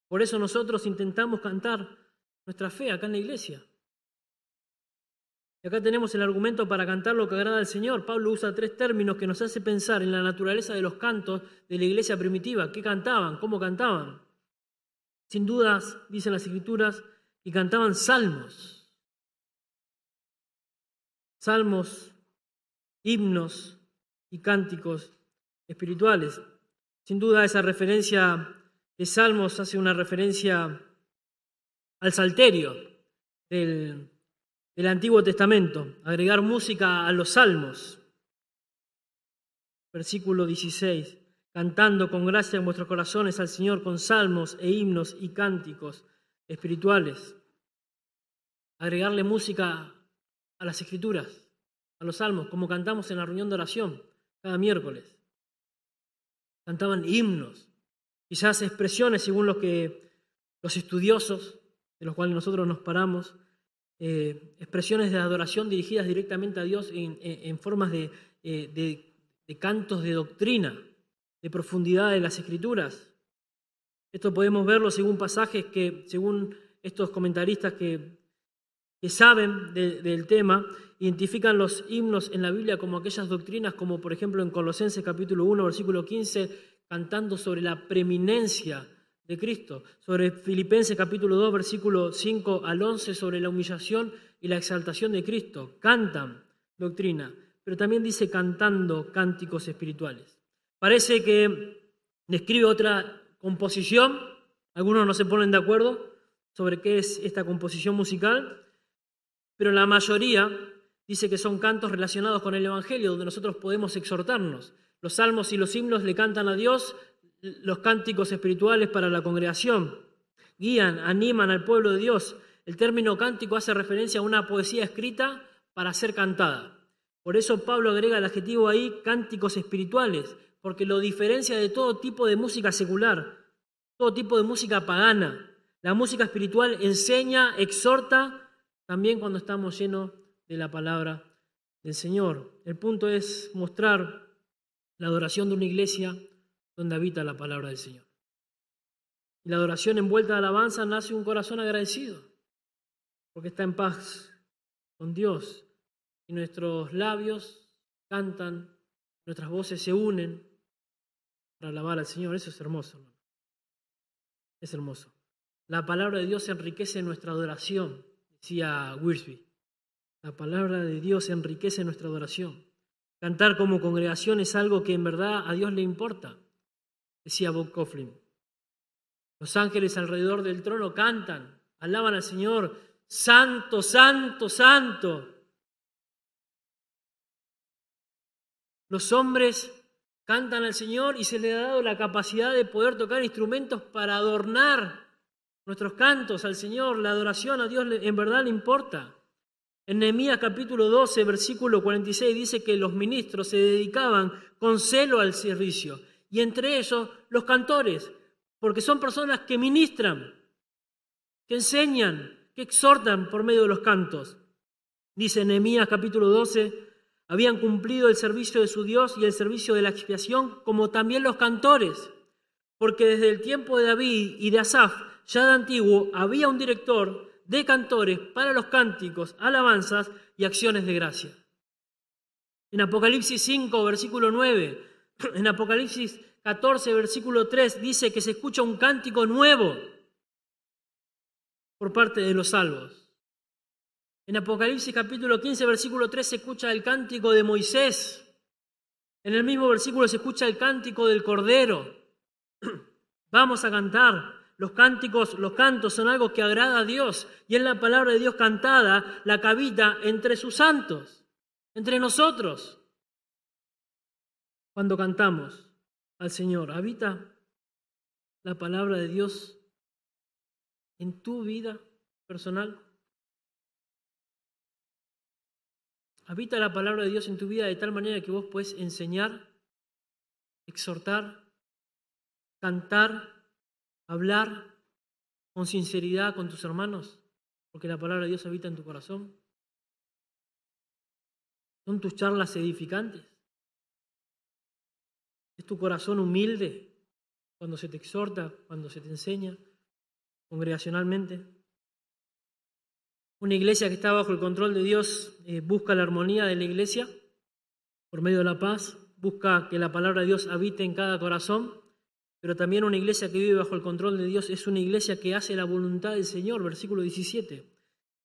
Por eso nosotros intentamos cantar nuestra fe acá en la iglesia. Y acá tenemos el argumento para cantar lo que agrada al Señor. Pablo usa tres términos que nos hace pensar en la naturaleza de los cantos de la iglesia primitiva. ¿Qué cantaban? ¿Cómo cantaban? Sin dudas, dicen las escrituras, y cantaban salmos. Salmos, himnos y cánticos espirituales. Sin duda esa referencia de salmos hace una referencia al salterio del, del Antiguo Testamento, agregar música a los salmos. Versículo 16 cantando con gracia en vuestros corazones al Señor con salmos e himnos y cánticos espirituales. Agregarle música a las escrituras, a los salmos, como cantamos en la reunión de oración cada miércoles. Cantaban himnos, quizás expresiones según lo que los estudiosos, de los cuales nosotros nos paramos, eh, expresiones de adoración dirigidas directamente a Dios en, formas de, eh, de cantos de doctrina de profundidad de las escrituras. Esto podemos verlo según pasajes que, según estos comentaristas que, que saben del tema, identifican los himnos en la Biblia como aquellas doctrinas, como por ejemplo en Colosenses capítulo 1, versículo 15, cantando sobre la preeminencia de Cristo, sobre Filipenses capítulo 2, versículo 5 al 11, sobre la humillación y la exaltación de Cristo. Cantan doctrina, pero también dice cantando cánticos espirituales. Parece que describe otra composición, algunos no se ponen de acuerdo sobre qué es esta composición musical, pero la mayoría dice que son cantos relacionados con el Evangelio, donde nosotros podemos exhortarnos. Los salmos y los himnos le cantan a Dios, los cánticos espirituales para la congregación, guían, animan al pueblo de Dios. El término cántico hace referencia a una poesía escrita para ser cantada. Por eso Pablo agrega el adjetivo ahí cánticos espirituales, porque lo diferencia de todo tipo de música secular, todo tipo de música pagana. La música espiritual enseña, exhorta, también cuando estamos llenos de la palabra del Señor. El punto es mostrar la adoración de una iglesia donde habita la palabra del Señor. Y la adoración envuelta de alabanza nace un corazón agradecido, porque está en paz con Dios. Y nuestros labios cantan, nuestras voces se unen para alabar al Señor. Eso es hermoso, Es hermoso. La palabra de Dios enriquece nuestra adoración, decía Wirsby. La palabra de Dios enriquece nuestra adoración. Cantar como congregación es algo que en verdad a Dios le importa, decía Bob Coughlin. Los ángeles alrededor del trono cantan, alaban al Señor, santo, santo, santo. Los hombres cantan al Señor y se le ha dado la capacidad de poder tocar instrumentos para adornar nuestros cantos al Señor. La adoración a Dios en verdad le importa. En Nehemías capítulo 12, versículo 46 dice que los ministros se dedicaban con celo al servicio y entre ellos los cantores, porque son personas que ministran, que enseñan, que exhortan por medio de los cantos. Dice Nehemías capítulo 12, habían cumplido el servicio de su Dios y el servicio de la expiación, como también los cantores, porque desde el tiempo de David y de Asaf, ya de antiguo, había un director de cantores para los cánticos, alabanzas y acciones de gracia. En Apocalipsis 5, versículo 9, <clears throat> en Apocalipsis 14, versículo 3, dice que se escucha un cántico nuevo por parte de los salvos. En Apocalipsis capítulo 15, versículo 3 se escucha el cántico de Moisés. En el mismo versículo se escucha el cántico del Cordero. <clears throat> Vamos a cantar. Los cánticos, los cantos son algo que agrada a Dios y es la palabra de Dios cantada, la cabita entre sus santos, entre nosotros. Cuando cantamos, al Señor? ¿Habita la palabra de Dios en tu vida personal? Habita la palabra de Dios en tu vida de tal manera que vos puedes enseñar, exhortar, cantar, hablar con sinceridad con tus hermanos, porque la palabra de Dios habita en tu corazón. ¿Son tus charlas edificantes? ¿Es tu corazón humilde cuando se te exhorta, cuando se te enseña congregacionalmente? Una iglesia que está bajo el control de Dios eh, busca la armonía de la iglesia por medio de la paz, busca que la palabra de Dios habite en cada corazón, pero también una iglesia que vive bajo el control de Dios es una iglesia que hace la voluntad del Señor, versículo 17.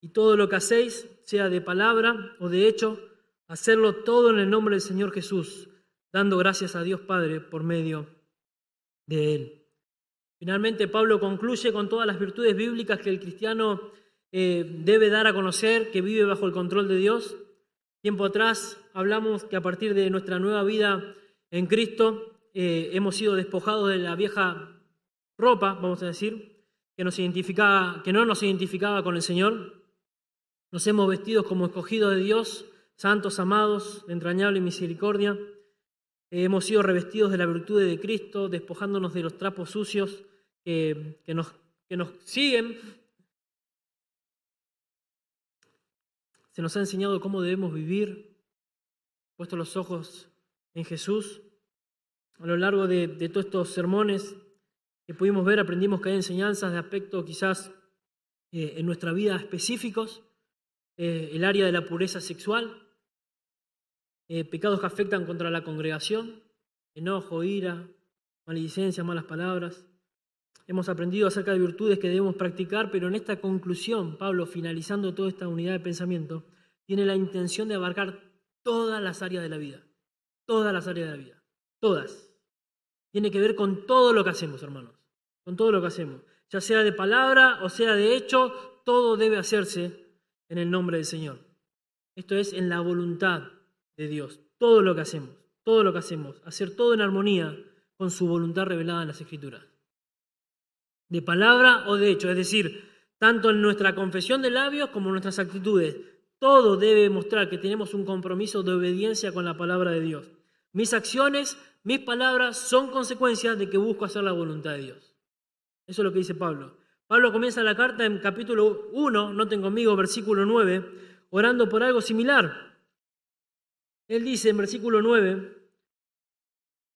Y todo lo que hacéis, sea de palabra o de hecho, hacerlo todo en el nombre del Señor Jesús, dando gracias a Dios Padre por medio de Él. Finalmente, Pablo concluye con todas las virtudes bíblicas que el cristiano eh, debe dar a conocer que vive bajo el control de Dios. Tiempo atrás hablamos que a partir de nuestra nueva vida en Cristo eh, hemos sido despojados de la vieja ropa, vamos a decir, que, nos identificaba, que no nos identificaba con el Señor. Nos hemos vestido como escogidos de Dios, santos, amados, de entrañable misericordia. Hemos sido revestidos de la virtud de Cristo, despojándonos de los trapos sucios que, nos, que nos siguen Se nos ha enseñado cómo debemos vivir, puesto los ojos en Jesús. A lo largo de, todos estos sermones que pudimos ver, aprendimos que hay enseñanzas de aspecto quizás eh, en nuestra vida específicos, eh, el área de la pureza sexual, eh, pecados que afectan contra la congregación, enojo, ira, maledicencia, malas palabras, Hemos aprendido acerca de virtudes que debemos practicar, pero en esta conclusión, Pablo, finalizando toda esta unidad de pensamiento, tiene la intención de abarcar todas las áreas de la vida. Todas las áreas de la vida. Todas. Tiene que ver con todo lo que hacemos, hermanos. Con todo lo que hacemos. Ya sea de palabra o sea de hecho, todo debe hacerse en el nombre del Señor. Esto es en la voluntad de Dios. Todo lo que hacemos. Todo lo que hacemos. Hacer todo en armonía con su voluntad revelada en las Escrituras de palabra o de hecho, es decir, tanto en nuestra confesión de labios como en nuestras actitudes. Todo debe mostrar que tenemos un compromiso de obediencia con la palabra de Dios. Mis acciones, mis palabras son consecuencias de que busco hacer la voluntad de Dios. Eso es lo que dice Pablo. Pablo comienza la carta en capítulo 1, noten conmigo, versículo 9, orando por algo similar. Él dice en versículo 9,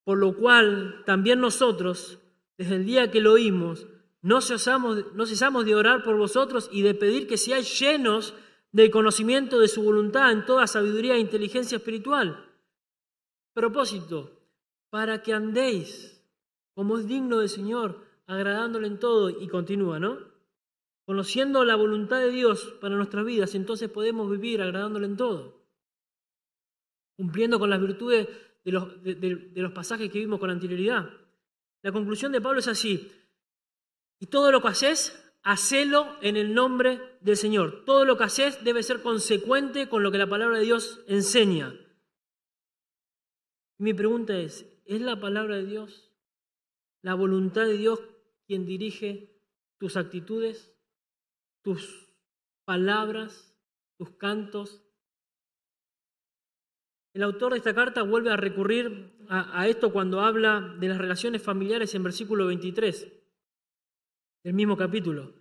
por lo cual también nosotros, desde el día que lo oímos, no cesamos, no cesamos de orar por vosotros y de pedir que seáis llenos del conocimiento de su voluntad en toda sabiduría e inteligencia espiritual. Propósito, para que andéis como es digno del Señor, agradándole en todo, y continúa, ¿no? Conociendo la voluntad de Dios para nuestras vidas, entonces podemos vivir agradándole en todo. Cumpliendo con las virtudes de los, pasajes que vimos con anterioridad. La conclusión de Pablo es así, y todo lo que haces, hacelo en el nombre del Señor. Todo lo que haces debe ser consecuente con lo que la palabra de Dios enseña. Mi pregunta es, ¿es la palabra de Dios, la voluntad de Dios quien dirige tus actitudes, tus palabras, tus cantos? El autor de esta carta vuelve a recurrir a, esto cuando habla de las relaciones familiares en versículo 23 el mismo capítulo.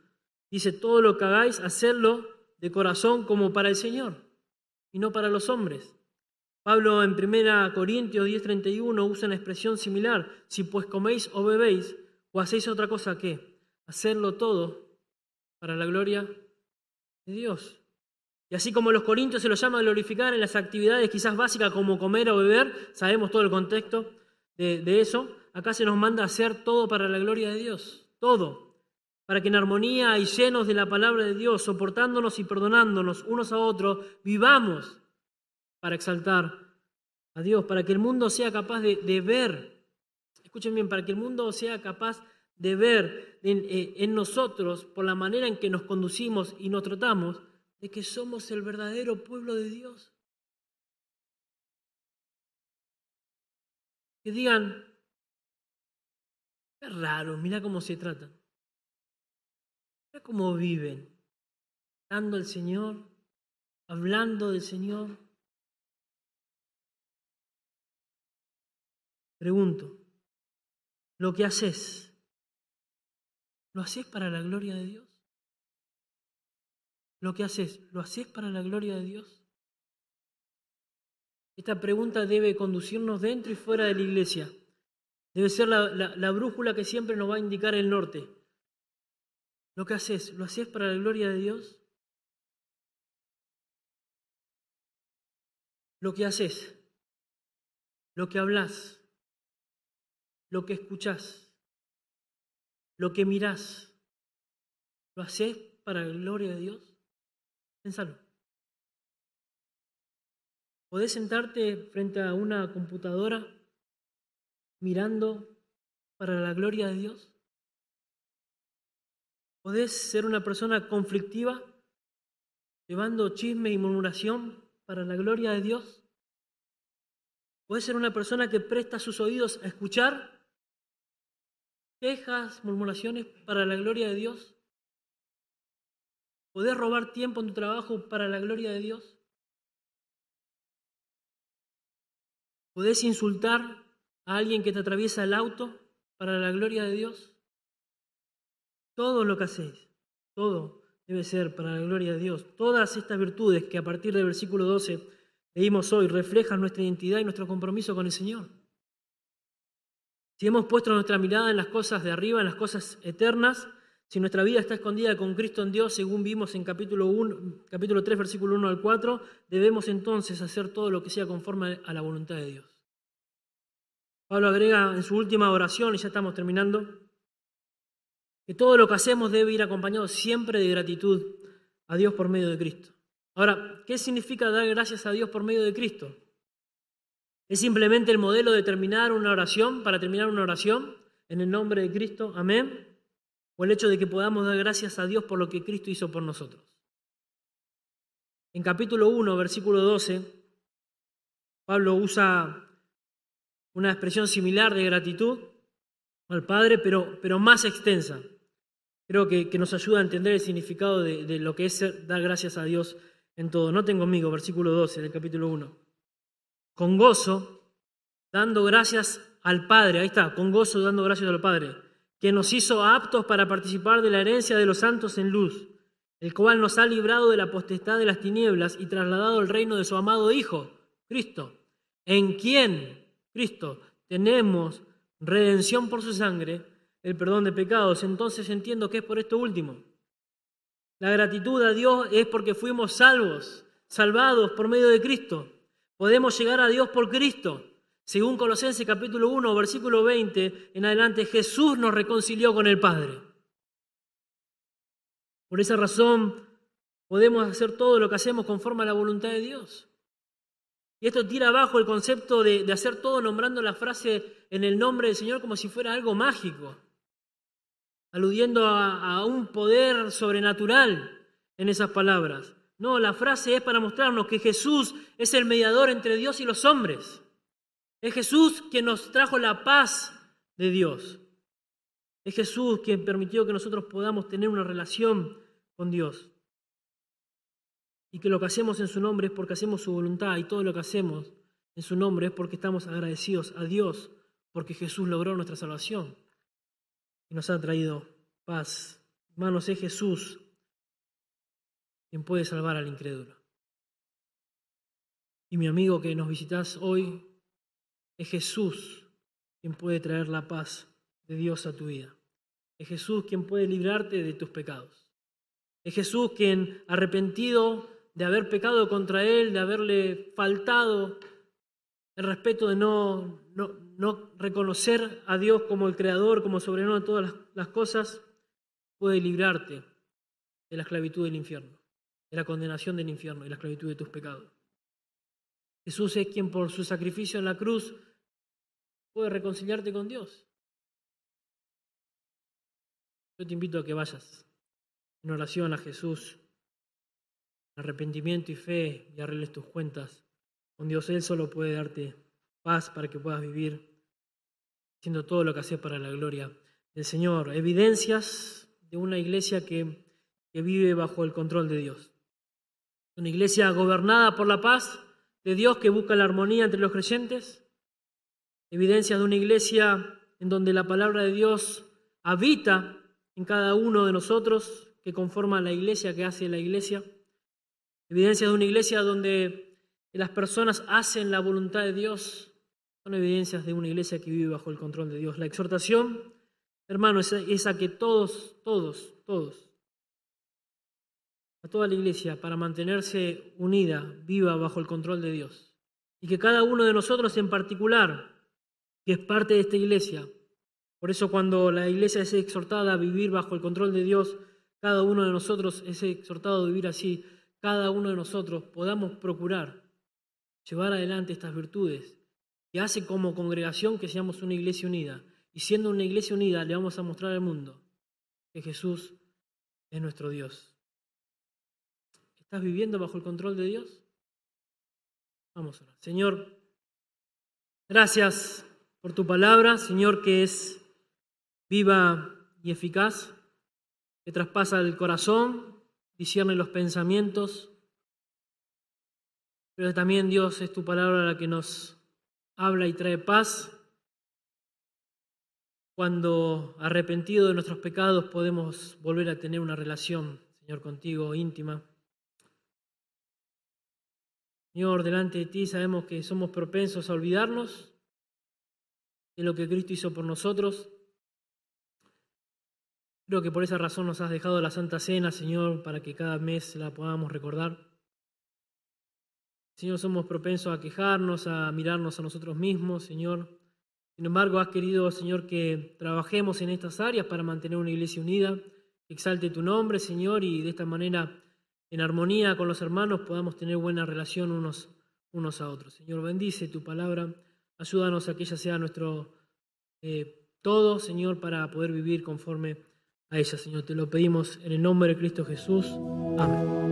Dice, todo lo que hagáis, hacerlo de corazón como para el Señor y no para los hombres. Pablo en 1 Corintios 10:31 usa una expresión similar. Si pues coméis o bebéis o hacéis otra cosa que hacerlo todo para la gloria de Dios. Y así como los corintios se los llama glorificar en las actividades quizás básicas como comer o beber, sabemos todo el contexto de, eso, acá se nos manda hacer todo para la gloria de Dios, todo para que en armonía y llenos de la palabra de Dios, soportándonos y perdonándonos unos a otros, vivamos para exaltar a Dios, para que el mundo sea capaz de, ver, escuchen bien, para que el mundo sea capaz de ver en, eh, en nosotros, por la manera en que nos conducimos y nos tratamos, de que somos el verdadero pueblo de Dios. Que digan, Es raro, mira cómo se tratan. Mira cómo viven. Dando al Señor, hablando del Señor. Pregunto, ¿lo que haces, lo haces para la gloria de Dios? ¿Lo que haces, lo haces para la gloria de Dios? Esta pregunta debe conducirnos dentro y fuera de la iglesia. Debe ser la, la, brújula que siempre nos va a indicar el norte. ¿Lo que haces, lo haces para la gloria de Dios? Lo que haces, lo que hablas, lo que escuchás, lo que mirás, ¿lo haces para la gloria de Dios? Pensalo. ¿Podés sentarte frente a una computadora mirando para la gloria de Dios? ¿Podés ser una persona conflictiva, llevando chisme y murmuración para la gloria de Dios? ¿Podés ser una persona que presta sus oídos a escuchar quejas, murmuraciones para la gloria de Dios? ¿Podés robar tiempo en tu trabajo para la gloria de Dios? ¿Podés insultar a alguien que te atraviesa el auto para la gloria de Dios? Todo lo que hacéis, todo debe ser para la gloria de Dios. Todas estas virtudes que a partir del versículo 12 leímos hoy reflejan nuestra identidad y nuestro compromiso con el Señor. Si hemos puesto nuestra mirada en las cosas de arriba, en las cosas eternas, si nuestra vida está escondida con Cristo en Dios, según vimos en capítulo, 1, capítulo 3, versículo 1 al 4, debemos entonces hacer todo lo que sea conforme a la voluntad de Dios. Pablo agrega en su última oración, y ya estamos terminando, que todo lo que hacemos debe ir acompañado siempre de gratitud a Dios por medio de Cristo. Ahora, ¿qué significa dar gracias a Dios por medio de Cristo? ¿Es simplemente el modelo de terminar una oración para terminar una oración en el nombre de Cristo? Amén o el hecho de que podamos dar gracias a Dios por lo que Cristo hizo por nosotros. En capítulo 1, versículo 12, Pablo usa una expresión similar de gratitud al Padre, pero, pero más extensa. Creo que, que, nos ayuda a entender el significado de, de lo que es dar gracias a Dios en todo. Noten conmigo, versículo 12 del capítulo 1. Con gozo, dando gracias al Padre, ahí está, con gozo dando gracias al Padre que nos hizo aptos para participar de la herencia de los santos en luz, el cual nos ha librado de la potestad de las tinieblas y trasladado al reino de su amado Hijo, Cristo, en quien, Cristo, tenemos redención por su sangre, el perdón de pecados. Entonces entiendo que es por esto último. La gratitud a Dios es porque fuimos salvos, salvados por medio de Cristo. Podemos llegar a Dios por Cristo. Según Colosenses capítulo 1, versículo 20 en adelante, Jesús nos reconcilió con el Padre. Por esa razón podemos hacer todo lo que hacemos conforme a la voluntad de Dios. Y esto tira abajo el concepto de, hacer todo nombrando la frase en el nombre del Señor como si fuera algo mágico, aludiendo a un poder sobrenatural en esas palabras. No, la frase es para mostrarnos que Jesús es el mediador entre Dios y los hombres. Es Jesús quien nos trajo la paz de Dios. Es Jesús quien permitió que nosotros podamos tener una relación con Dios. Y que lo que hacemos en su nombre es porque hacemos su voluntad y todo lo que hacemos en su nombre es porque estamos agradecidos a Dios porque Jesús logró nuestra salvación y nos ha traído paz. Hermanos, es Jesús quien puede salvar al incrédulo. Y mi amigo que nos visitas hoy, es Jesús quien puede traer la paz de Dios a tu vida. Es Jesús quien puede librarte de tus pecados. Es Jesús quien, arrepentido de haber pecado contra Él, de haberle faltado el respeto de no, no, reconocer a Dios como el Creador, como soberano de todas las, las cosas, puede librarte de la esclavitud del infierno, de la condenación del infierno y la esclavitud de tus pecados. Jesús es quien por su sacrificio en la cruz puede reconciliarte con Dios. Yo te invito a que vayas en oración a Jesús, arrepentimiento y fe y arregles tus cuentas con Dios. Él solo puede darte paz para que puedas vivir haciendo todo lo que hace para la gloria del Señor, evidencias de una iglesia que, que vive bajo el control de Dios. Una iglesia gobernada por la paz de Dios que busca la armonía entre los creyentes. Evidencias de una iglesia en donde la palabra de Dios habita en cada uno de nosotros que conforma la iglesia, que hace la iglesia. Evidencias de una iglesia donde las personas hacen la voluntad de Dios. Son evidencias de una iglesia que vive bajo el control de Dios. La exhortación, hermano, es a que todos, todos, todos, a toda la iglesia, para mantenerse unida, viva bajo el control de Dios. Y que cada uno de nosotros en particular, que es parte de esta iglesia, por eso cuando la iglesia es exhortada a vivir bajo el control de Dios, cada uno de nosotros es exhortado a vivir así, cada uno de nosotros podamos procurar llevar adelante estas virtudes que hace como congregación que seamos una iglesia unida. Y siendo una iglesia unida le vamos a mostrar al mundo que Jesús es nuestro Dios. ¿Estás viviendo bajo el control de Dios? Vamos a. Señor, gracias por tu palabra, Señor, que es viva y eficaz, que traspasa el corazón, discierne los pensamientos, pero también Dios es tu palabra la que nos habla y trae paz. Cuando arrepentido de nuestros pecados podemos volver a tener una relación, Señor, contigo íntima. Señor, delante de ti sabemos que somos propensos a olvidarnos de lo que Cristo hizo por nosotros. Creo que por esa razón nos has dejado la Santa Cena, Señor, para que cada mes la podamos recordar. Señor, somos propensos a quejarnos, a mirarnos a nosotros mismos, Señor. Sin embargo, has querido, Señor, que trabajemos en estas áreas para mantener una iglesia unida, exalte tu nombre, Señor, y de esta manera en armonía con los hermanos podamos tener buena relación unos, unos a otros. Señor, bendice tu palabra, ayúdanos a que ella sea nuestro eh, todo, Señor, para poder vivir conforme a ella, Señor. Te lo pedimos en el nombre de Cristo Jesús. Amén.